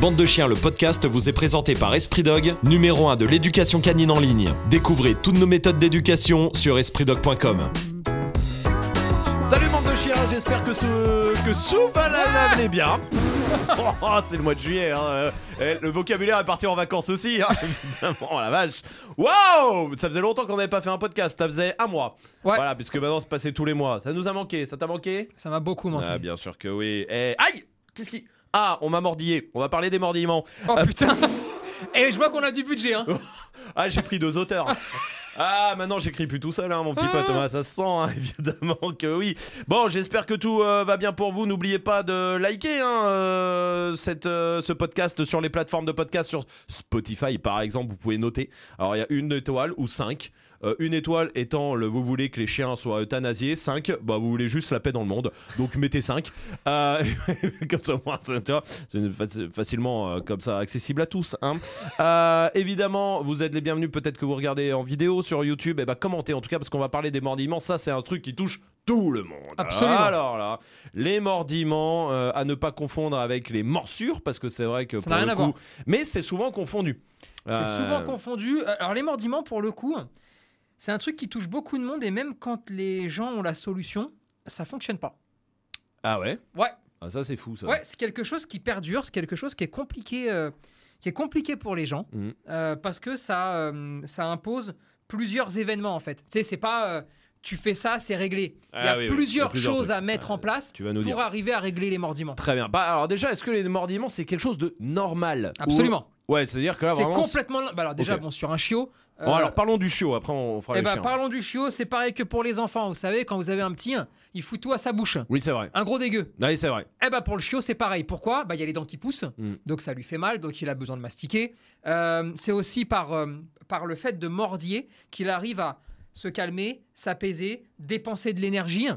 Bande de chiens, le podcast vous est présenté par Esprit Dog, numéro 1 de l'éducation canine en ligne. Découvrez toutes nos méthodes d'éducation sur espritdog.com. Salut bande de chiens, j'espère que ce que sous va allez bien. Oh, c'est le mois de juillet, hein. euh, eh, le vocabulaire est parti en vacances aussi, hein, oh la vache. Waouh, ça faisait longtemps qu'on n'avait pas fait un podcast, ça faisait un mois. Ouais. Voilà, puisque maintenant c'est passé tous les mois. Ça nous a manqué, ça t'a manqué? Ça m'a beaucoup manqué. Ah, bien sûr que oui. Eh, aïe, qu'est-ce qui Ah, on m'a mordillé. On va parler des mordillements. Oh putain Et je vois qu'on a du budget, hein Ah, j'ai pris deux auteurs. Ah, maintenant j'écris plus tout seul, hein, mon petit pote Thomas, ça se sent, hein, évidemment que oui. Bon, j'espère que tout euh, va bien pour vous. N'oubliez pas de liker hein, euh, cette, euh, ce podcast sur les plateformes de podcast, sur Spotify par exemple, vous pouvez noter. Alors, il y a une étoile ou cinq. Euh, une étoile étant le vous voulez que les chiens soient euthanasiés, 5, bah vous voulez juste la paix dans le monde, donc mettez 5. Euh, comme ça, c'est facilement euh, comme ça accessible à tous. hein. Évidemment, vous êtes les bienvenus, peut-être que vous regardez en vidéo sur YouTube, et bah commentez en tout cas parce qu'on va parler des mordillements, ça c'est un truc qui touche tout le monde. Absolument. Alors là, les mordillements euh, à ne pas confondre avec les morsures parce que c'est vrai que Ça pour le rien à coup, voir. mais c'est souvent confondu. C'est Euh, souvent confondu. Alors les mordiments, pour le coup, c'est un truc qui touche beaucoup de monde et même quand les gens ont la solution, ça fonctionne pas. Ah ouais? Ouais, Ah ça c'est fou ça. ouais, c'est quelque chose qui perdure, c'est quelque chose qui est compliqué, euh, qui est compliqué pour les gens euh, parce que ça, ça impose plusieurs événements en fait. Tu sais, c'est pas euh, tu fais ça, c'est réglé. Il y Ah a oui, oui, il y a plusieurs choses trucs. à mettre en place Tu vas nous pour dire. arriver à régler les mordiments. Très bien. Bah, alors déjà, est-ce que les mordillements c'est quelque chose de normal Ou- Absolument. Ouais, c'est-à-dire que là C'est vraiment. complètement. Bah alors déjà, bon, sur un chiot. Bon, euh, alors parlons du chiot. Après, on fera Eh chiens. parlons du chiot, c'est pareil que pour les enfants. Vous savez, quand vous avez un petit, il fout tout à sa bouche. Oui, c'est vrai. Un gros dégueu. Oui, c'est vrai. Eh ben, pour le chiot, c'est pareil. Pourquoi? Bah, il y a les dents qui poussent, Mm. donc ça lui fait mal, donc il a besoin de mastiquer. Euh, c'est aussi par, par le fait de mordiller qu'il arrive à se calmer, s'apaiser, dépenser de l'énergie.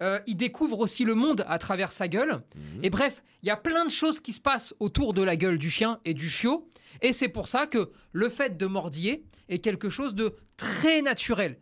Euh, il découvre aussi le monde à travers sa gueule. Mhm. Et bref, il y a plein de choses qui se passent autour de la gueule du chien et du chiot. Et c'est pour ça que le fait de mordiller est quelque chose de très naturel.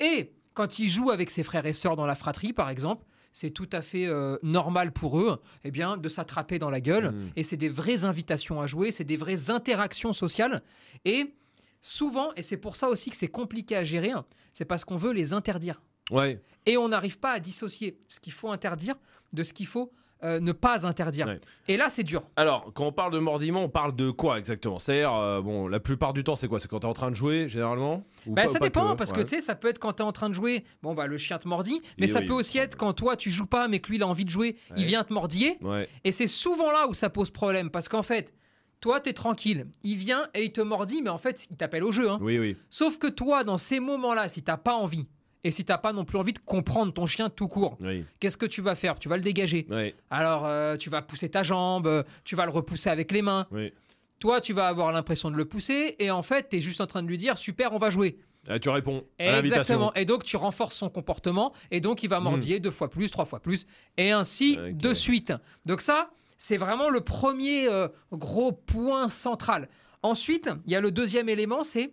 Et quand il joue avec ses frères et sœurs dans la fratrie, par exemple, c'est tout à fait euh, normal pour eux eh bien, de s'attraper dans la gueule. Mhm. Et c'est des vraies invitations à jouer, c'est des vraies interactions sociales. Et souvent, et c'est pour ça aussi que c'est compliqué à gérer, hein, c'est parce qu'on veut les interdire. Ouais. Et on n'arrive pas à dissocier ce qu'il faut interdire de ce qu'il faut euh, ne pas interdire. Ouais. Et là, c'est dur. Alors, quand on parle de mordillement, on parle de quoi exactement? C'est-à-dire, euh, bon, la plupart du temps, c'est quoi? C'est quand t'es en train de jouer, généralement? Ou Bah, pas- ça dépend, parce que ouais. tu sais, ça peut être quand tu es en train de jouer, bon, bah, le chien te mordit, mais Et ça oui, peut aussi être quand toi, tu joues pas, mais que lui, il a envie de jouer, Ouais. il vient te mordiller. Ouais. Et c'est souvent là où ça pose problème, parce qu'en fait, toi, tu es tranquille, il vient et il te mordit, mais en fait, il t'appelle au jeu. hein. Oui, oui. Sauf que toi, dans ces moments-là, si t'as pas envie, et si t'as pas non plus envie de comprendre ton chien tout court, Oui. qu'est-ce que tu vas faire? Tu vas le dégager. Oui. Alors, euh, tu vas pousser ta jambe, tu vas le repousser avec les mains. oui. Toi, tu vas avoir l'impression de le pousser, et en fait, tu es juste en train de lui dire super, on va jouer. Ah, tu réponds à. Exactement. Et donc, tu renforces son comportement, et donc, il va mordiller deux fois plus, trois fois plus, et ainsi de suite. Donc, ça, c'est vraiment le premier euh, gros point central. Ensuite, il y a le deuxième élément c'est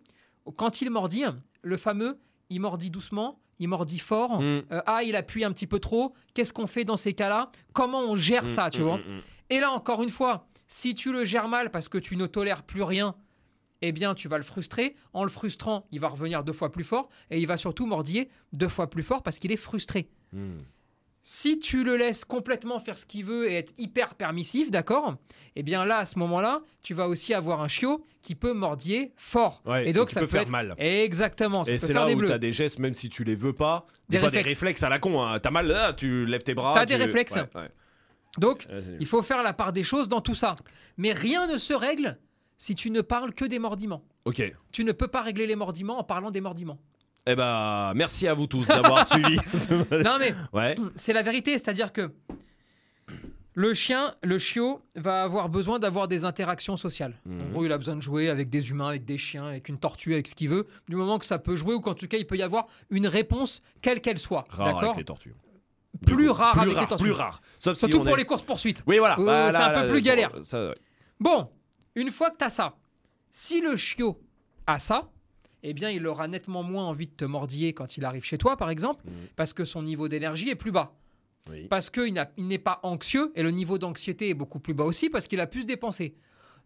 quand il mordit, le fameux il mordit doucement, il mordit fort. Mm. euh, ah, il appuie un petit peu trop. Qu'est-ce qu'on fait dans ces cas-là? Comment on gère ça, tu Mm, vois? mm, mm. et là, encore une fois, si tu le gères mal parce que tu ne tolères plus rien, eh bien, tu vas le frustrer. En le frustrant, il va revenir deux fois plus fort et il va surtout mordiller deux fois plus fort parce qu'il est frustré. Si tu le laisses complètement faire ce qu'il veut et être hyper permissif, d'accord Eh bien là, à ce moment-là, tu vas aussi avoir un chiot qui peut mordiller fort. Ouais, et donc, ça peut faire être- mal. Exactement, ça Et c'est là des où bleus. t'as des gestes, même si tu les veux pas, des, Des fois des réflexes. réflexes à la con. hein. T'as mal là, tu lèves tes bras. T'as des tu- réflexes. Ouais, ouais. Donc, nul. il faut faire la part des choses dans tout ça. Mais rien ne se règle si tu ne parles que des mordiments. Ok. Tu ne peux pas régler les mordiments en parlant des mordiments. Eh ben, merci à vous tous d'avoir suivi. Non mais Ouais. c'est la vérité, c'est-à-dire que le chien, le chiot, va avoir besoin d'avoir des interactions sociales. En Mhm. gros, il a besoin de jouer avec des humains, avec des chiens, avec une tortue, avec ce qu'il veut. Du moment que ça peut jouer ou qu'en tout cas il peut y avoir une réponse, quelle qu'elle soit. Rare D'accord avec les tortues. Plus rare plus avec les rare, tortues. plus rare. Sauf si Surtout on pour est- les courses poursuites. Oui, voilà. Euh, Bah, c'est là, un peu là, plus galère. ça, ouais. Bon, une fois que tu as ça, si le chiot a ça, eh bien, il aura nettement moins envie de te mordiller quand il arrive chez toi, par exemple, Mhm. parce que son niveau d'énergie est plus bas. Oui. Parce qu'il n'est pas anxieux, et le niveau d'anxiété est beaucoup plus bas aussi, parce qu'il a pu se dépenser.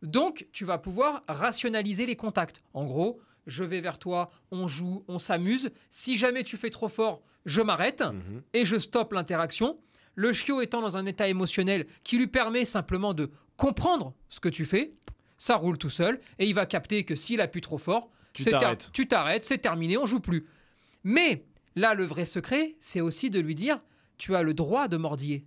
Donc, tu vas pouvoir rationaliser les contacts. En gros, je vais vers toi, on joue, on s'amuse. Si jamais tu fais trop fort, je m'arrête Mhm. et je stoppe l'interaction. Le chiot étant dans un état émotionnel qui lui permet simplement de comprendre ce que tu fais, ça roule tout seul et il va capter que s'il appuie trop fort, Tu t'arrêtes. c'est terminé, on joue plus. Mais là, le vrai secret, c'est aussi de lui dire tu as le droit de mordiller.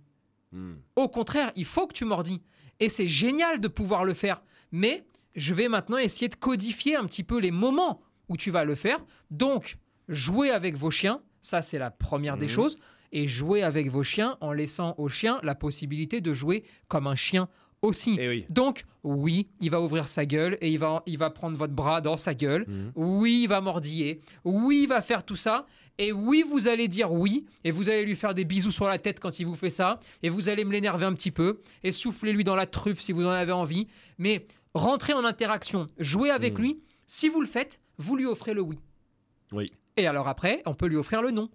Mhm. Au contraire, il faut que tu mordis. Et c'est génial de pouvoir le faire. Mais je vais maintenant essayer de codifier un petit peu les moments où tu vas le faire. Donc, jouer avec vos chiens, ça c'est la première des Mhm. choses. Et jouer avec vos chiens en laissant au chien la possibilité de jouer comme un chien aussi. Eh oui. Donc, oui, il va ouvrir sa gueule et il va, il va prendre votre bras dans sa gueule. Mhm. Oui, il va mordiller. Oui, il va faire tout ça. Et oui, vous allez dire oui. Et vous allez lui faire des bisous sur la tête quand il vous fait ça. Et vous allez me l'énerver un petit peu. Et soufflez-lui dans la truffe si vous en avez envie. Mais rentrez en interaction. Jouez avec Mm. lui. Si vous le faites, vous lui offrez le oui. Oui. Et alors après, on peut lui offrir le non.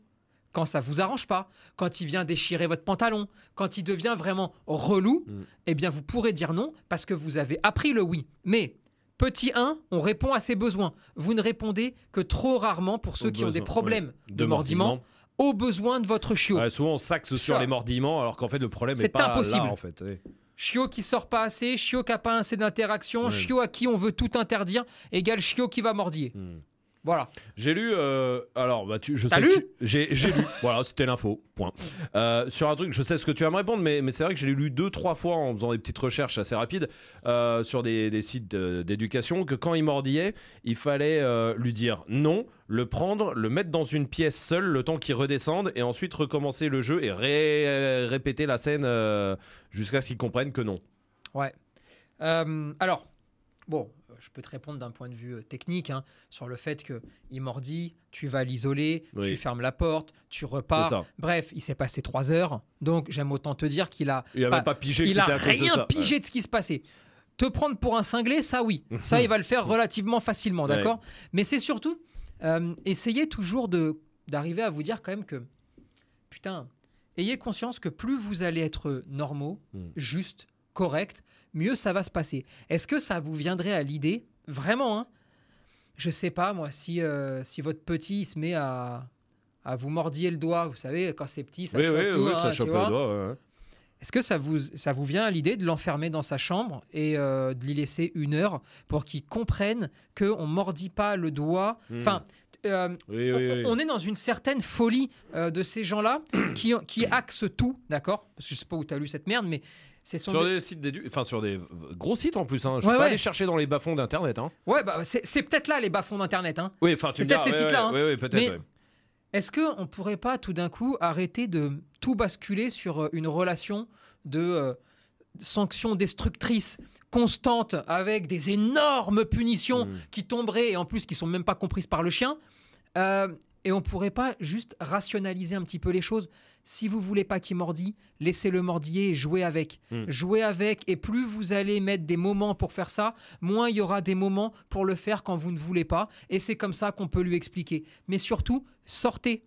Quand ça vous arrange pas, quand il vient déchirer votre pantalon, quand il devient vraiment relou, Mm. eh bien vous pourrez dire non parce que vous avez appris le oui. Mais petit 1, on répond à ses besoins. Vous ne répondez que trop rarement pour ceux Aux qui ont des problèmes ouais. de, mordiment, aux besoins de votre chiot. Ouais, souvent on s'axe sur les mordillements alors qu'en fait le problème C'est est pas impossible. là en fait. Ouais. Chiot qui sort pas assez, chiot qui n'a pas assez d'interaction, chiot à qui on veut tout interdire, égale chiot qui va mordiller. Mhm. Voilà. J'ai lu, euh, alors bah, tu, je T'as sais lu que tu- j'ai j'ai lu, voilà c'était l'info, point. Euh, sur un truc, je sais ce que tu vas me répondre, mais, mais c'est vrai que j'ai lu deux, trois fois en faisant des petites recherches assez rapides euh, sur des, des sites euh, d'éducation que quand il mordillait, il fallait euh, lui dire non, le prendre, le mettre dans une pièce seule le temps qu'il redescende et ensuite recommencer le jeu et ré- répéter la scène euh, jusqu'à ce qu'il comprenne que non. Euh, alors, bon, je peux te répondre d'un point de vue euh, technique hein, sur le fait que il mordit, tu vas l'isoler, Oui. tu fermes la porte, tu repars. Bref, il s'est passé trois heures, donc j'aime autant te dire qu'il a Il pas- pas pigé que il a cause de rien ça. pigé de ce qui se passait. Te prendre pour un cinglé, ça oui. Ça, il va le faire relativement facilement, Ouais. d'accord? Mais c'est surtout, euh, essayez toujours de d'arriver à vous dire quand même que, putain, ayez conscience que plus vous allez être normaux, Mm. juste, correct, mieux ça va se passer. Est-ce que ça vous viendrait à l'idée, vraiment, hein? Je sais pas moi, si, euh, si votre petit il se met à, à vous mordiller le doigt, vous savez, quand c'est petit, ça Oui, choque oui, tout, oui, hein, ça chope le doigt. ouais. Est-ce que ça vous, ça vous vient à l'idée de l'enfermer dans sa chambre et euh, de lui laisser une heure pour qu'il comprenne qu'on ne mordit pas le doigt? Hmm. Enfin, euh, Oui, on, oui, oui. on est dans une certaine folie euh, de ces gens-là qui, qui axent tout, d'accord? Parce que Je sais pas où tu as lu cette merde, mais c'est. Sur des sites d'édu, enfin sur des gros sites en plus. Hein. Je suis Ouais, pas ouais. allé chercher dans les bas-fonds d'internet. Hein. Ouais, bah, c'est peut-être là les bas-fonds d'Internet. Hein. Oui, enfin tu peut-être ces ouais, sites-là, ouais, hein. ouais, peut-être. Mais- ouais. Est-ce qu'on ne pourrait pas tout d'un coup arrêter de tout basculer sur euh, une relation de euh, sanctions destructrices constantes avec des énormes punitions Mm. qui tomberaient et en plus qui sont même pas comprises par le chien Euh, Et on pourrait pas juste rationaliser un petit peu les choses. Si vous voulez pas qu'il mordille, laissez-le mordiller et jouez avec. Mm. Jouez avec et plus vous allez mettre des moments pour faire ça, moins il y aura des moments pour le faire quand vous ne voulez pas. Et c'est comme ça qu'on peut lui expliquer. Mais surtout, sortez.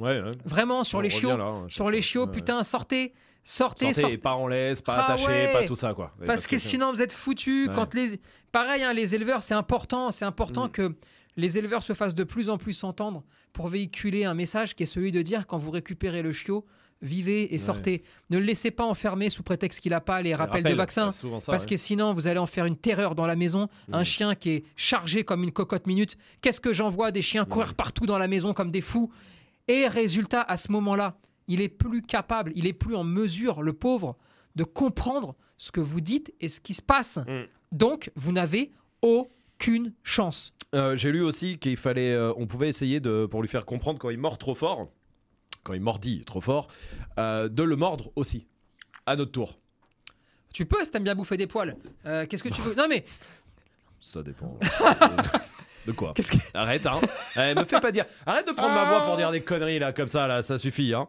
Ouais, ouais. Vraiment, sur On les chiots. là, hein, Sur les chiots, Ouais, putain, sortez. Sortez, Sortez, sortez. pas en laisse, pas Ah attaché, ouais. pas tout ça quoi. Parce que sinon, vous êtes foutus. Ouais. Quand les... Pareil, hein, les éleveurs, c'est important. C'est important Mm. que les éleveurs se fassent de plus en plus entendre pour véhiculer un message qui est celui de dire quand vous récupérez le chiot, vivez et sortez. Ne le laissez pas enfermer sous prétexte qu'il n'a pas les rappels de vaccins. Parce que sinon, vous allez en faire une terreur dans la maison. Un Mm. chien qui est chargé comme une cocotte minute. Qu'est-ce que j'en vois des chiens courir partout dans la maison comme des fous? Et résultat, à ce moment-là, il est plus capable, il est plus en mesure, le pauvre, de comprendre ce que vous dites et ce qui se passe. Mm. Donc, vous n'avez aucune chance. Euh, J'ai lu aussi qu'il fallait, euh, on pouvait essayer de, pour lui faire comprendre quand il mord trop fort, quand il mordit trop fort, euh, de le mordre aussi, à notre tour. Tu peux, si t'aimes bien bouffer des poils. Euh, Qu'est-ce que tu veux? Non, mais Ça dépend. de quoi? Qu'est-ce que. Arrête, hein. Eh, me fais pas dire. Arrête de prendre ma voix pour dire des conneries là, comme ça, là, ça suffit, hein.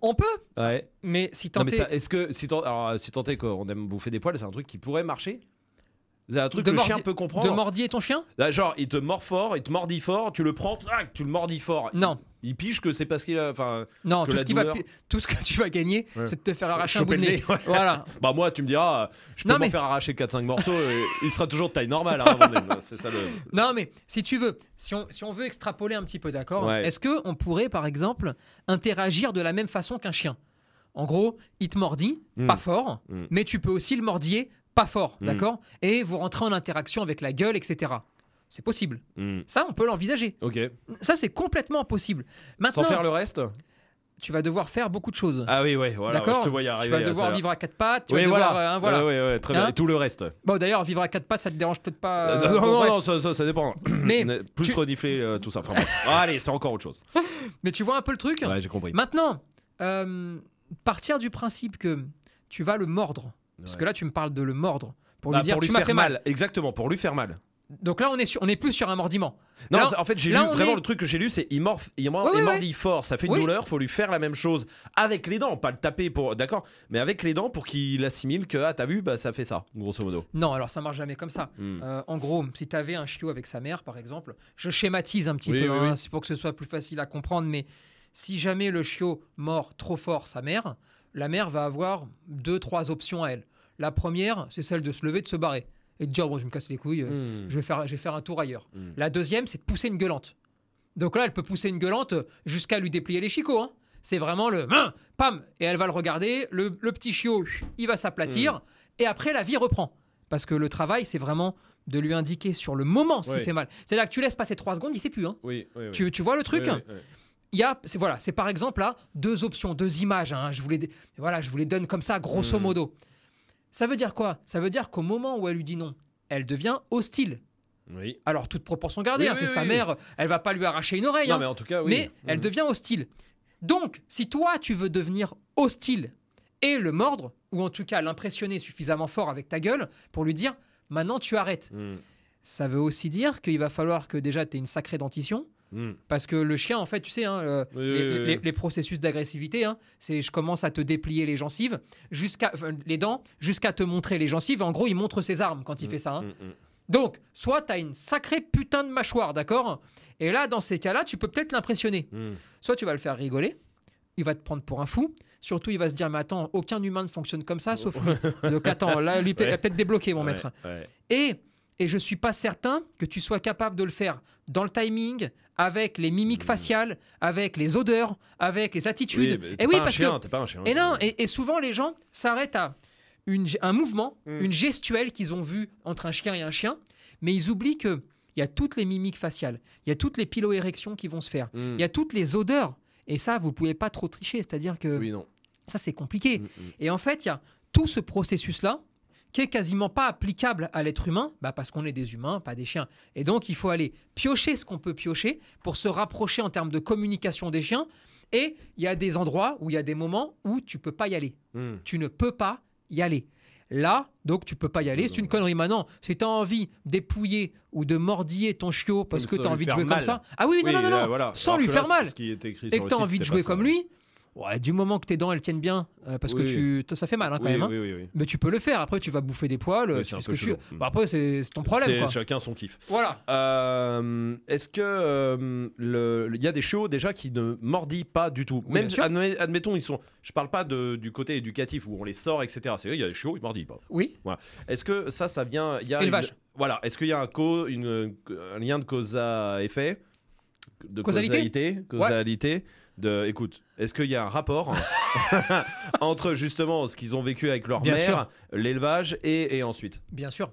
On peut, Ouais. mais si Non, mais ça, est-ce que si tant, alors, si tant est qu'on aime bouffer des poils, c'est un truc qui pourrait marcher? C'est un truc De que le chien peut De comprendre. mordiller ton chien? Là, genre, il te mord fort, il te mordit fort, tu le prends, tu le mordis fort. Non. Il pige que c'est parce qu'il a. Enfin, Non, Que tout la ce, qui va, douleur- pi- tout ce que tu vas gagner, Ouais. c'est de te faire arracher un bout choper de le nez. nez, ouais. Voilà. Bah, moi, tu me diras, euh, je peux Non, m'en mais- faire arracher 4-5 morceaux, euh, il sera toujours de taille normale. hein, avant de- c'est ça le. Non, mais si tu veux, si on, si on veut extrapoler un petit peu, d'accord Ouais. Est-ce que on pourrait, par exemple, interagir de la même façon qu'un chien? En gros, il te mordit, Mm. pas fort, Mm. mais tu peux aussi le mordiller, pas fort, Mm. d'accord? Et vous rentrez en interaction avec la gueule, etc. C'est possible. Hmm, Ça, on peut l'envisager. Ok. Ça, c'est complètement possible. Maintenant, Sans faire le reste? tu vas devoir faire beaucoup de choses. Ah oui, ouais, voilà. D'accord? Je te vois y Tu arriver. vas devoir vivre à quatre pattes. Tu Oui, vas devoir, voilà. euh, voilà. Ouais, ouais, ouais, très bien. Hein Et tout le reste? Bon, d'ailleurs, vivre à quatre pattes, ça te dérange peut-être pas. euh, Euh, non, bon, non, non, ça, ça, ça dépend. Mais, Plus tu- renifler euh, tout ça. Enfin. Ah, allez, c'est encore autre chose. mais tu vois un peu le truc? Ouais, j'ai compris. Maintenant, partir du principe que tu vas le mordre, parce que là tu me parles de le mordre, pour Bah, lui dire pour tu m'as faire fait mal. Exactement, pour lui faire mal. Donc là on est, sur- on est plus sur un mordiment. Non, Là, en fait, j'ai lu vraiment est- le truc que j'ai lu, c'est il, morf, il, mord- Ouais, il ouais, mordit fort, ça fait une Oui. douleur, faut lui faire la même chose avec les dents, pas le taper pour, d'accord, mais avec les dents pour qu'il assimile que ah t'as vu, bah ça fait ça, grosso modo. Non, alors ça marche jamais comme ça. Hmm. Euh, en gros, si tu avais un chiot avec sa mère, par exemple, je schématise un petit Oui, peu, oui, hein, c'est pour que ce soit plus facile à comprendre, mais si jamais le chiot mord trop fort sa mère, la mère va avoir deux, trois options à elle. La première, c'est celle de se lever, de se barrer et de dire bon, je me casse les couilles, euh, Hmm. je, vais faire, je vais faire un tour ailleurs. Hmm. La deuxième, c'est de pousser une gueulante. Donc là, elle peut pousser une gueulante jusqu'à lui déplier les chicots. hein. C'est vraiment le Hein pam et elle va le regarder. Le, le petit chiot, il va s'aplatir Hmm. et après la vie reprend parce que le travail, c'est vraiment de lui indiquer sur le moment ce qui fait mal. C'est là que tu laisses passer trois secondes, il sait plus. hein. Oui, oui, oui. Tu, tu vois le truc il y a, c'est voilà, c'est par exemple là deux options, deux images. hein, je vous les, voilà, je vous les donne comme ça, grosso modo. Ça veut dire quoi? Ça veut dire qu'au moment où elle lui dit non, elle devient hostile. Oui. Alors toute proportion gardée, Oui, hein, oui, c'est sa mère, elle va pas lui arracher une oreille, Non, hein, mais en tout cas, oui. mais elle Mhm. devient hostile. Donc, si toi tu veux devenir hostile et le mordre, ou en tout cas l'impressionner suffisamment fort avec ta gueule pour lui dire maintenant tu arrêtes, Hmm. ça veut aussi dire qu'il va falloir que déjà tu aies une sacrée dentition, Hmm. parce que le chien, en fait, tu sais, hein, le- Oui, les, oui, oui, les- oui. les processus d'agressivité, hein, c'est je commence à te déplier les gencives, jusqu'à enfin, les dents, jusqu'à te montrer les gencives. En gros, il montre ses armes quand il fait ça. hein. Hmm, hmm. Donc, soit tu as une sacrée putain de mâchoire, d'accord? Et là, dans ces cas-là, tu peux peut-être l'impressionner. Hmm. Soit tu vas le faire rigoler, il va te prendre pour un fou. Surtout, il va se dire, mais attends, aucun humain ne fonctionne comme ça, sauf lui. Donc, attends, là, lui, peut-être- il va peut-être débloqué, mon Ouais, maître. ouais. Et, et je suis pas certain que tu sois capable de le faire dans le timing, avec les mimiques faciales, avec les odeurs, avec les attitudes. Oui, mais et oui, pas un parce chien, que. pas un chien. Et non, et, et souvent les gens s'arrêtent à une, un mouvement, Mm. une gestuelle qu'ils ont vue entre un chien et un chien, mais ils oublient que il y a toutes les mimiques faciales, il y a toutes les piloérections qui vont se faire, Hmm. il y a toutes les odeurs. Et ça, vous pouvez pas trop tricher, c'est-à-dire que Oui, non. ça c'est compliqué. Hmm. Et en fait, il y a tout ce processus-là qui est quasiment pas applicable à l'être humain, bah parce qu'on est des humains, pas des chiens. Et donc, il faut aller piocher ce qu'on peut piocher pour se rapprocher en termes de communication des chiens. Et il y a des endroits où il y a des moments où tu peux pas y aller. Hmm. Tu ne peux pas y aller. Là, donc tu peux pas y aller, c'est une connerie. Maintenant, si tu as envie d'épouiller ou de mordiller ton chiot parce que tu as envie de jouer mal. comme ça. Ah oui, non, Oui, non, non, là, non, voilà. sans Alors lui faire mal c'est ce qui était écrit et que tu as envie de jouer comme ça. lui, ouais, du moment que tes dents elles tiennent bien, euh, parce Oui. que tu, ça fait mal hein, quand Oui, même. hein. oui. Mais tu peux le faire. Après, tu vas bouffer des poils. Oui, tu fais ce que tu veux. Bah, après, c'est ton problème. Quoi. chacun son kiff. Voilà. Euh, Est-ce que euh, le- il y a des chiots déjà qui ne mordillent pas du tout? Même admettons ils sont. Je parle pas de- du côté éducatif où on les sort etc. C'est vrai il y a des chiots ils mordillent pas. Oui. Est-ce que ça ça vient il y a Élevage. une- voilà est-ce qu'il y a un co- une- un lien de cause à effet? De Causalité? causalité? Causalité de écoute est-ce qu'il y a un rapport entre justement ce qu'ils ont vécu avec leur Bien mère sûr. l'élevage et, et ensuite? Bien sûr.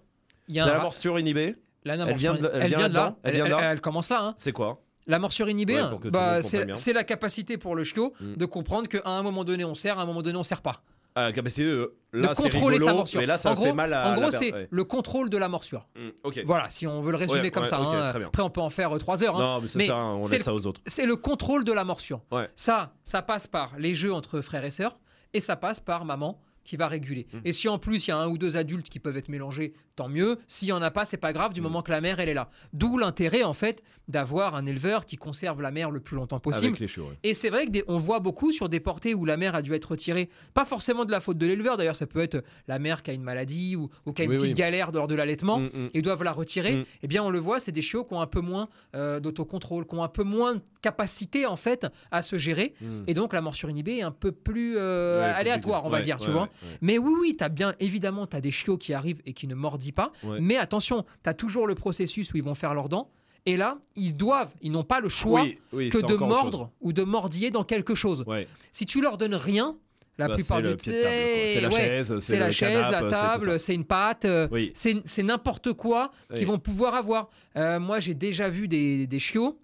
Il y a c'est un la ra- morsure inhibée la- elle vient de- elle elle vient vient de là? Elle Elle, vient de là? elle commence là. hein. c'est quoi? La morsure inhibée, Ouais, pour que tout bah, c'est comprenne bien. c'est la capacité pour le chiot Mm. de comprendre qu'à un moment donné on serre, à un moment donné on serre pas. La capacité de là de c'est contrôler rigolo, sa morsure. mais là ça en fait gros, mal à en gros, c'est ouais. le contrôle de la morsure. Mm, Voilà, si on veut le résumer Ouais, comme ouais, ça. hein. Après, on peut en faire euh, trois heures. hein. non mais c'est Mais ça on laisse ça aux autres c'est le contrôle de la morsure. Ça, ça passe par les jeux entre frères et sœurs et ça passe par maman qui va réguler. Mm. Et si en plus il y a un ou deux adultes qui peuvent être mélangés, tant mieux. S'il y en a pas, c'est pas grave du Mm. moment que la mère elle est là. D'où l'intérêt en fait d'avoir un éleveur qui conserve la mère le plus longtemps possible. Avec les chiots. ouais. Et c'est vrai que des- on voit beaucoup sur des portées où la mère a dû être retirée, pas forcément de la faute de l'éleveur, d'ailleurs ça peut être la mère qui a une maladie ou, ou qui a une Oui, petite oui. galère lors de l'allaitement. Mm, mm. Et doivent la retirer, Mm. eh bien on le voit, c'est des chiots qui ont un peu moins euh, d'autocontrôle, qui ont un peu moins de capacité en fait à se gérer, Mm. et donc la morsure inhibée est un peu plus euh, Ouais, aléatoire, on va dire, tu vois. Mais oui, oui, t'as bien, évidemment, tu as des chiots qui arrivent et qui ne pas. Ouais. Mais attention, tu as toujours le processus où ils vont faire leurs dents. Et là, ils doivent, ils n'ont pas le choix Oui, oui, que de mordre ou de mordiller dans quelque chose. Ouais. Si tu leur donnes rien, la Bah, plupart du quoi. C'est la ouais, chaise, c'est la chaise, la table, c'est une pâte, euh, Oui. c'est n'importe quoi qu'ils vont pouvoir avoir. Euh, moi, j'ai déjà vu des, des chiots,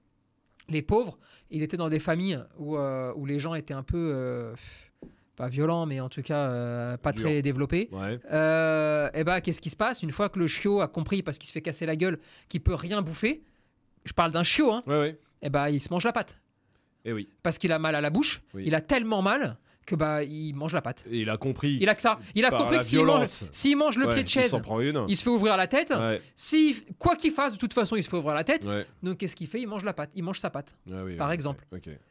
les pauvres, ils étaient dans des familles où, euh, où les gens étaient un peu, pas violents, mais en tout cas euh, pas Dur. très développés. Ouais. Euh, et ben, qu'est-ce qui se passe une fois que le chiot a compris, parce qu'il se fait casser la gueule, qu'il peut rien bouffer? Je parle d'un chiot, hein, Ouais, ouais. et ben, il se mange la patte Et oui. parce qu'il a mal à la bouche. Oui. Il a tellement mal que bah il mange la patte. Et il a compris. Il a que ça. Il a compris que s'il mange, s'il mange le Ouais, pied de chaise, il se fait ouvrir la tête. Ouais. Si quoi qu'il fasse, de toute façon, il se fait ouvrir la tête. Ouais. Donc qu'est-ce qu'il fait? Il mange la patte. Il mange sa. Ouais, oui, Par exemple.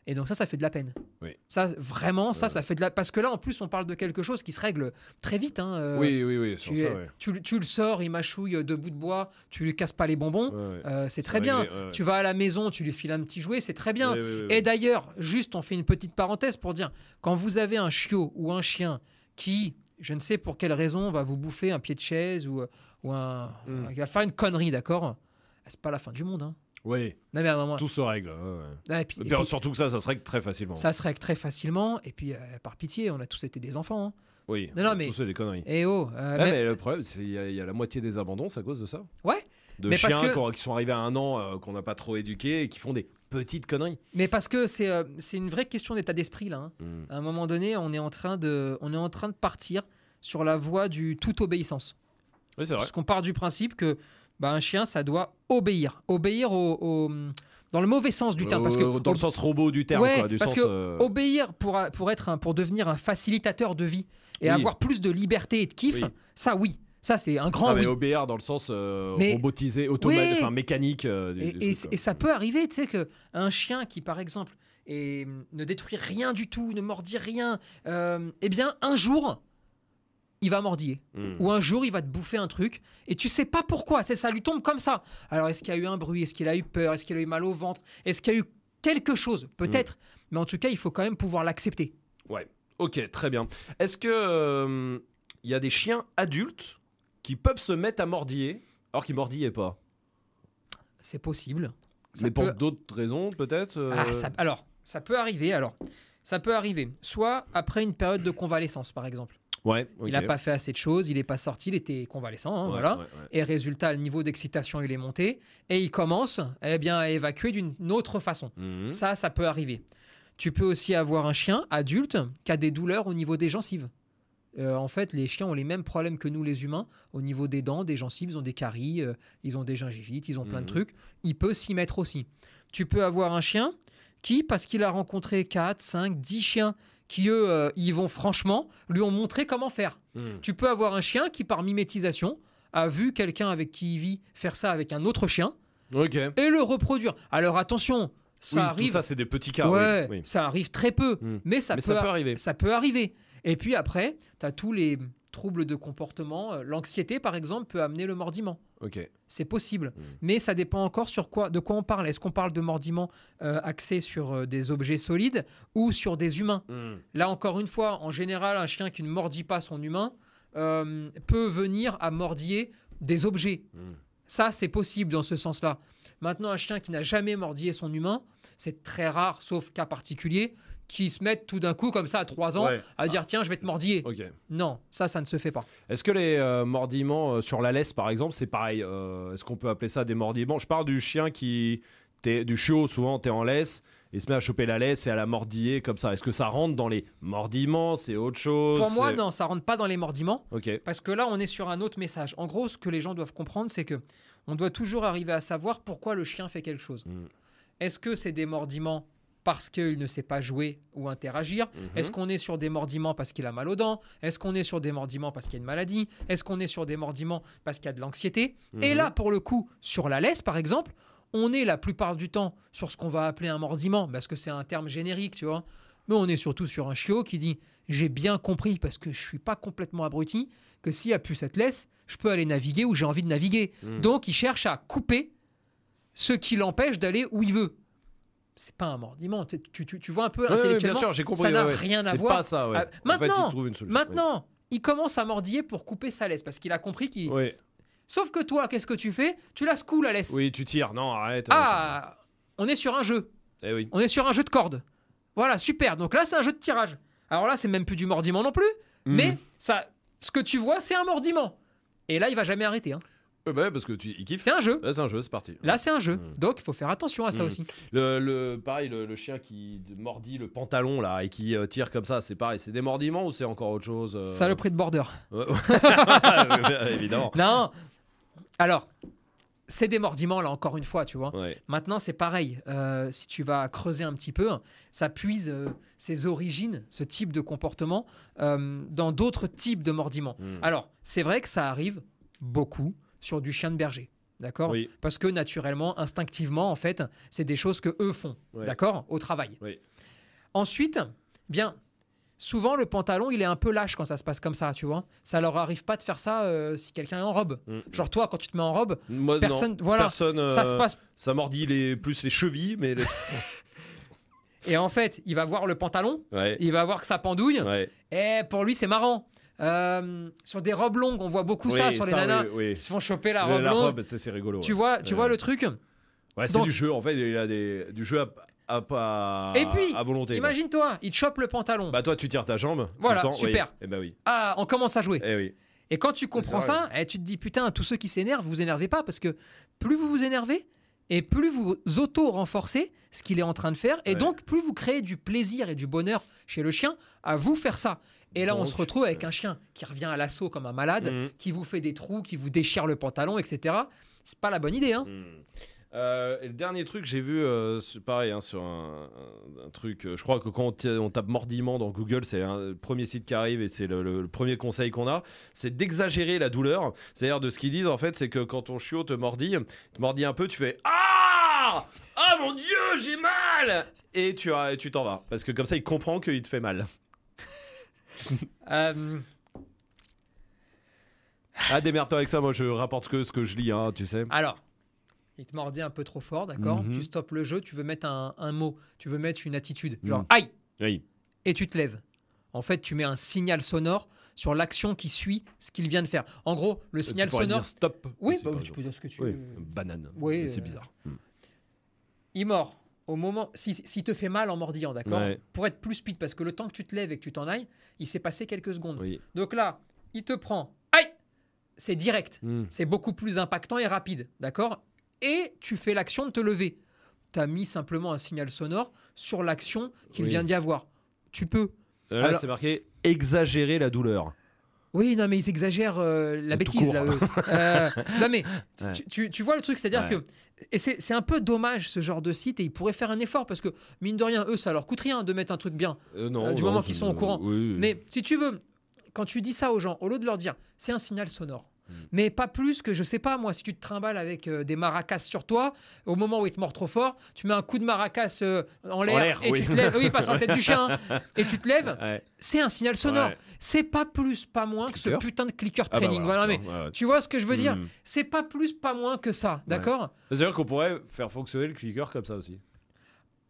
Et donc ça, ça fait de la peine. Oui. Ça, vraiment, ça, ça fait de la. Parce que là, en plus, on parle de quelque chose qui se règle très vite. hein, euh, Oui, oui, oui. Tu, ça, tu, tu le sors, il mâchouille deux bouts de bois, tu lui casses pas les bonbons. Euh, c'est très bien. réglé. Tu vas à la maison, tu lui files un petit jouet, c'est très bien. Et d'ailleurs, juste, on fait une petite parenthèse pour dire, quand vous avez un chiot ou un chien qui, je ne sais pour quelle raison, va vous bouffer un pied de chaise ou, ou un, Mm. il va faire une connerie, d'accord? C'est pas la fin du monde. Hein. Oui, Non, mais moment, tout se règle. ouais. Ah, et puis- et surtout que ça, ça se règle très facilement. ça se règle très facilement. Et puis, euh, par pitié, on a tous été des enfants. hein. Oui, Non, non, mais- tout c'est des conneries. Et oh, euh, même- mais le problème, c'est qu'il y, y a la moitié des abandons, c'est à cause de ça. Ouais, De Mais parce chiens que- qui sont arrivés à un an, euh, qu'on n'a pas trop éduqués et qui font des petites conneries. mais parce que c'est euh, c'est une vraie question d'état d'esprit là. hein. Mm. À un moment donné, on est en train de, on est en train de partir sur la voie du tout obéissance. Oui, c'est vrai. Parce qu'on part du principe que bah, un chien, ça doit obéir. Obéir au, au- dans le mauvais sens du terme. Parce que Euh, dans le sens robot du terme, Ouais, quoi, du parce sens. que euh, obéir pour, pour, être un, pour devenir un facilitateur de vie et Oui. avoir plus de liberté et de kiff, Oui. ça oui. Ça, c'est un grand Ah, mais oui. obéir dans le sens euh, Mais- robotisé, automatique, enfin mécanique. euh, Et, du et- truc, et ça peut arriver, tu sais, que un chien qui, par exemple, est- ne détruit rien du tout, ne mordit rien, euh, eh bien, un jour, il va mordiller. quoi. Mm. Ou un jour, il va te bouffer un truc et tu sais pas pourquoi. C'est ça lui tombe comme ça. Alors, est-ce qu'il y a eu un bruit? Est-ce qu'il a eu peur? Est-ce qu'il a eu mal au ventre? Est-ce qu'il y a eu quelque chose? Peut-être. Mais en tout cas, il faut quand même pouvoir l'accepter. Ouais. Ok, très bien. Est-ce que euh, il y a des chiens adultes qui peuvent se mettre à mordiller alors qu'ils mordillaient pas C'est possible. Ça Mais pour d'autres raisons, peut-être euh, Ah, ça- alors, ça peut arriver. Alors, ça peut arriver. Soit après une période de convalescence, par exemple. Ouais, Il n'a pas fait assez de choses, il n'est pas sorti, il était convalescent, hein, Ouais, voilà. ouais, ouais. Et résultat, le niveau d'excitation, il est monté. Et il commence eh bien, à évacuer d'une autre façon. Mhm. Ça, ça peut arriver. Tu peux aussi avoir un chien adulte qui a des douleurs au niveau des gencives. Euh, en fait, les chiens ont les mêmes problèmes que nous, les humains, au niveau des dents, des gencives. Ils ont des caries, euh, ils ont des gingivites, ils ont plein de Mhm. trucs. Il peut s'y mettre aussi. Tu peux avoir un chien qui, parce qu'il a rencontré 4, 5, 10 chiens qui, eux, euh, y vont franchement, lui ont montré comment faire. Mhm. Tu peux avoir un chien qui, par mimétisation, a vu quelqu'un avec qui il vit faire ça avec un autre chien et le reproduire. Alors attention, ça oui, arrive. tout ça, c'est des petits cas. ouais, oui, oui. ça arrive très peu, Mm. mais, ça, Mais peut ça peut arriver. ça peut arriver. Et puis après, tu as tous les troubles de comportement. Euh, L'anxiété, par exemple, peut amener le mordiment. C'est possible. Mm. Mais ça dépend encore sur quoi, de quoi on parle. Est-ce qu'on parle de mordiment euh, axé sur euh, des objets solides ou sur des humains? Mhm. Là, encore une fois, en général, un chien qui ne mordit pas son humain euh, peut venir à mordiller des objets. Ça, c'est possible dans ce sens-là. Maintenant, un chien qui n'a jamais mordillé son humain, c'est très rare, sauf cas particulier, qui se mettent tout d'un coup, comme ça, à 3 ans, Ouais. à dire tiens, je vais te mordiller. Non, ça, ça ne se fait pas. Est-ce que les euh, mordillements euh, sur la laisse, par exemple, c'est pareil euh, Est-ce qu'on peut appeler ça des mordillements Je parle du chien qui. t'es- du chiot, souvent, t'es en laisse, il se met à choper la laisse et à la mordiller comme ça. Est-ce que ça rentre dans les mordillements C'est autre chose Pour moi, non, ça rentre pas dans les mordiments, parce que là, on est sur un autre message. En gros, ce que les gens doivent comprendre, c'est que on doit toujours arriver à savoir pourquoi le chien fait quelque chose. Mm. Est-ce que c'est des mordiments parce qu'il ne sait pas jouer ou interagir Mhm. Est-ce qu'on est sur des mordiments parce qu'il a mal aux dents Est-ce qu'on est sur des mordiments parce qu'il y a une maladie Est-ce qu'on est sur des mordiments parce qu'il y a de l'anxiété Et Mhm. là, pour le coup, sur la laisse, par exemple, on est la plupart du temps sur ce qu'on va appeler un mordiment, parce que c'est un terme générique, tu vois. Mais on est surtout sur un chiot qui dit J'ai bien compris, parce que je suis pas complètement abruti, que s'il n'y a plus cette laisse, je peux aller naviguer où j'ai envie de naviguer. Mhm. Donc, il cherche à couper ce qui l'empêche d'aller où il veut. C'est pas un mordiment. Tu, tu- tu- tu vois un peu Ouais, ouais, bien intellectuellement. sûr, j'ai compris. ça n'a ouais, rien à C'est voir. pas ça, ouais. Ah, En fait, maintenant, il trouve une solution. Maintenant, il commence à mordiller pour couper sa laisse parce qu'il a compris qu'il. Sauf que toi, qu'est-ce que tu fais? Tu la secoues la laisse. Oui, tu tires. Non, arrête. Ah, on est sur un jeu. Eh oui. On est sur un jeu de cordes. Voilà, super. Donc là, c'est un jeu de tirage. Alors là, c'est même plus du mordiment non plus. Mhm. Mais ça, ce que tu vois, c'est un mordiment. Et là, il va jamais arrêter. hein. Ouais, bah, parce que tu il kiffe. C'est un jeu. Ouais, c'est un jeu, c'est parti. Là, c'est un jeu. Mhm. Donc, il faut faire attention à ça Mhm. aussi. Le, le- pareil, le, le chien qui mordit le pantalon là et qui euh, tire comme ça, c'est pareil. C'est des mordiments ou c'est encore autre chose euh? Saloperie de border. Évidemment. Non. Alors, c'est des mordiments, là, encore une fois, tu vois. Ouais. Maintenant, c'est pareil. Euh, si tu vas creuser un petit peu, ça puise euh, ses origines, ce type de comportement, euh, dans d'autres types de mordiments. Mhm. Alors, c'est vrai que ça arrive beaucoup sur du chien de berger. D'accord Oui. Parce que naturellement, instinctivement, en fait, c'est des choses que eux font. D'accord Au travail. Oui. Ensuite, bien, souvent le pantalon, il est un peu lâche quand ça se passe comme ça, tu vois. Ça leur arrive pas de faire ça euh, si quelqu'un est en robe. Mhm. Genre toi, quand tu te mets en robe, Moi, non. personne, voilà, Personne. ça euh, se passe. Ça mordit les, plus les chevilles, mais. les- Et en fait, il va voir le pantalon, Ouais. il va voir que ça pendouille, Ouais. et pour lui, c'est marrant. Euh, sur des robes longues, on voit beaucoup ça sur les nanas. oui, oui. Ils se font choper la robe longue. robe, c'est rigolo. Tu ouais. vois, tu Ouais. vois le truc Ouais, c'est du jeu. En fait, il a des, du jeu à, Et puis, à volonté. Imagine-toi, il te chope le pantalon. Bah, toi, tu tires ta jambe. Voilà, temps. super. Oui. Eh bah oui. Ah, on commence à jouer. Eh oui. Et quand tu comprends ça, eh, tu te dis putain, tous ceux qui s'énervent, vous énervez pas parce que plus vous vous énervez et plus vous auto-renforcez ce qu'il est en train de faire et Ouais. donc plus vous créez du plaisir et du bonheur chez le chien à vous faire ça. Et là, on se retrouve avec un chien qui revient à l'assaut comme un malade, Mhm. qui vous fait des trous, qui vous déchire le pantalon, etc. C'est pas la bonne idée, hein. Hmm. Euh, et le dernier truc, j'ai vu, euh, c'est pareil, hein, sur un, un- un truc, euh, je crois que quand on, tape mordiment dans Google, c'est le premier site qui arrive et c'est le, le- le premier conseil qu'on a, c'est d'exagérer la douleur. C'est-à-dire de ce qu'ils disent, en fait, c'est que quand ton chiot te mordit, te mordit un peu, tu fais Ah Ah mon dieu, j'ai mal Et tu et tu t'en vas. Parce que comme ça, il comprend qu'il te fait mal. Euh, Ah, démerde-toi avec ça, moi je rapporte que ce que je lis, hein, tu sais. alors, il te mordit un peu trop fort, d'accord Mhm. Tu stoppes le jeu, tu veux mettre un, un mot, tu veux mettre une attitude, genre Mhm. aïe Oui. et tu te lèves. En fait, tu mets un signal sonore sur l'action qui suit ce qu'il vient de faire. En gros, le signal tu pourrais sonore. dire stop. Oui, bah, tu peux dire ce que tu Oui, veux. banane. Oui, c'est euh, bizarre. Il mord au moment. S'il si, s'il te fait mal en mordillant, d'accord Ouais. Pour être plus speed, parce que le temps que tu te lèves et que tu t'en ailles, il s'est passé quelques secondes. Oui. Donc là, il te prend. Aïe C'est direct. Hmm. C'est beaucoup plus impactant et rapide, d'accord Et tu fais l'action de te lever. Tu as mis simplement un signal sonore sur l'action qu'il Oui. vient d'y avoir. Tu peux. Là, Alors- c'est marqué exagérer la douleur. Oui, non, mais ils exagèrent euh, la bêtise, là. eux. Euh, non, mais Ouais. tu, tu- tu vois le truc, c'est-à-dire Ouais. que. Et c'est un peu dommage ce genre de site et ils pourraient faire un effort parce que, mine de rien, eux, ça leur coûte rien de mettre un truc bien. Euh, non, du non, moment qu'ils sont au courant. oui. Mais si tu veux, quand tu dis ça aux gens, au lieu de leur dire c'est un signal sonore, Mm. mais pas plus que, je sais pas, moi, si tu te trimbales avec euh, des maracas sur toi, au moment où il te mord trop fort, tu mets un coup de maracas euh, en l'air l'air, et oui. tu te lèves, oui, pas sur la tête du chien, hein, et tu te lèves, Ouais. c'est un signal sonore. Ouais. C'est pas plus, pas moins que ce putain de clicker Ah bah training. voilà, voilà, mais ouais, tu vois ce que je veux dire? Hmm. C'est pas plus, pas moins que ça, d'accord? C'est-à-dire qu'on pourrait faire fonctionner le clicker comme ça aussi.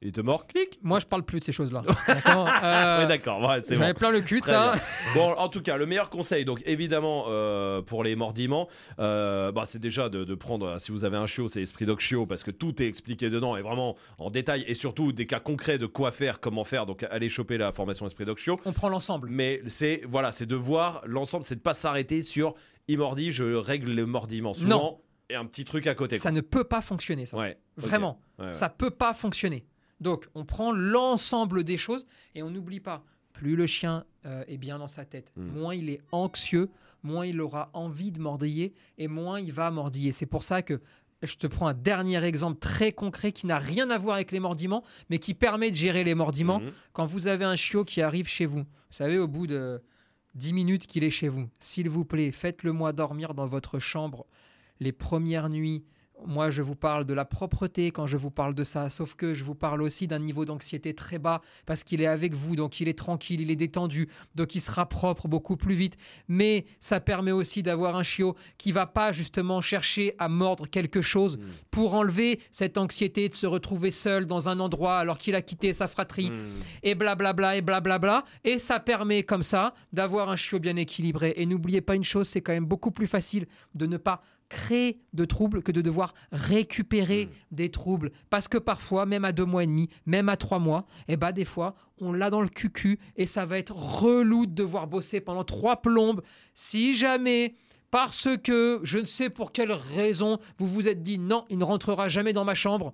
Il te mord, clic. Moi, je parle plus de ces choses-là. D'accord Euh, Ouais, d'accord, ouais, c'est bon. plein le cul de ça. Bon, en tout cas, le meilleur conseil, donc évidemment euh, pour les mordiments, euh, bah, c'est déjà de, de prendre, si vous avez un chiot, c'est Esprit Dog Chiot, parce que tout est expliqué dedans et vraiment en détail, et surtout des cas concrets de quoi faire, comment faire. Donc allez choper la formation Esprit Dog Chiot. On prend l'ensemble. Mais c'est voilà, c'est de voir l'ensemble, c'est de pas s'arrêter sur il mordit, je règle le mordiment. Souvent, et un petit truc à côté. Ça ne peut pas fonctionner, ça. Ouais. Vraiment. Ouais, ouais. Ça peut pas fonctionner. Donc, on prend l'ensemble des choses et on n'oublie pas, plus le chien euh, est bien dans sa tête, Mm. moins il est anxieux, moins il aura envie de mordiller et moins il va mordiller. C'est pour ça que je te prends un dernier exemple très concret qui n'a rien à voir avec les mordiments, mais qui permet de gérer les mordiments. Mhm. Quand vous avez un chiot qui arrive chez vous, vous savez, au bout de 10 minutes qu'il est chez vous, s'il vous plaît, faites-le moi dormir dans votre chambre les premières nuits. Moi, je vous parle de la propreté quand je vous parle de ça, sauf que je vous parle aussi d'un niveau d'anxiété très bas parce qu'il est avec vous, donc il est tranquille, il est détendu, donc il sera propre beaucoup plus vite. Mais ça permet aussi d'avoir un chiot qui va pas justement chercher à mordre quelque chose pour enlever cette anxiété de se retrouver seul dans un endroit alors qu'il a quitté sa fratrie Mhm. et blablabla et blablabla. Et ça permet comme ça d'avoir un chiot bien équilibré. Et n'oubliez pas une chose, c'est quand même beaucoup plus facile de ne pas créer de troubles que de devoir récupérer des troubles. Parce que parfois, même à deux mois et demi, même à trois mois, et bah des fois, on l'a dans le cucu et ça va être relou de devoir bosser pendant trois plombes. Si jamais parce que je ne sais pour quelle raison vous vous êtes dit non, il ne rentrera jamais dans ma chambre.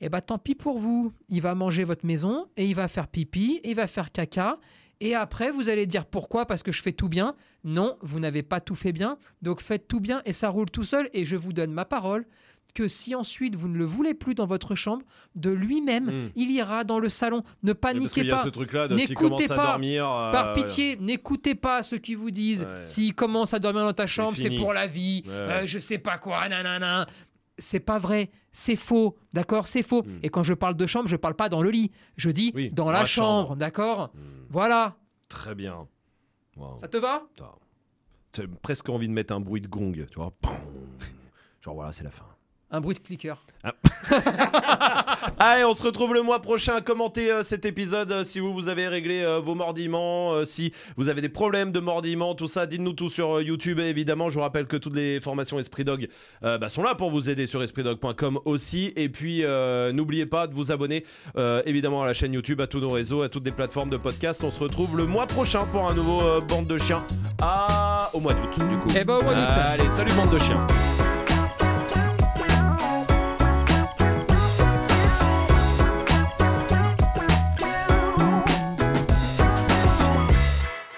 Eh bah tant pis pour vous. Il va manger votre maison et il va faire pipi et il va faire caca. Et après, vous allez dire pourquoi? Parce que je fais tout bien? Non, vous n'avez pas tout fait bien. Donc faites tout bien et ça roule tout seul. Et je vous donne ma parole que si ensuite vous ne le voulez plus dans votre chambre, de lui-même, Mm. il ira dans le salon. Ne Parce paniquez pas. ce truc-là N'écoutez à pas. dormir. euh, Par pitié, n'écoutez pas ceux qui vous disent Ouais. s'il commence à dormir dans ta chambre, c'est pour la vie, Ouais, euh, ouais. je sais pas quoi, nanana. C'est pas vrai, c'est faux, d'accord C'est faux. Mm. Et quand je parle de chambre, je parle pas dans le lit, je dis Oui, dans, la, la chambre, chambre. d'accord Hmm. Voilà, Très bien. Wow. ça te va? J'ai presque envie de mettre un bruit de gong, tu vois. Genre voilà, c'est la fin. Un bruit de clicker. Allez, on se retrouve le mois prochain. Commentez euh, cet épisode euh, si vous, vous avez réglé euh, vos mordiments, si vous avez des problèmes de mordiments, tout ça. Dites-nous tout sur YouTube. Et évidemment, je vous rappelle que toutes les formations Esprit Dog bah, sont là pour vous aider sur espritdog.com aussi. Et puis, n'oubliez pas de vous abonner évidemment à la chaîne YouTube, à tous nos réseaux, à toutes les plateformes de podcast. On se retrouve le mois prochain pour un nouveau Bande de Chiens. À... Au mois d'août, du coup. Eh ben, au mois d'août. Allez, salut, Bande de Chiens.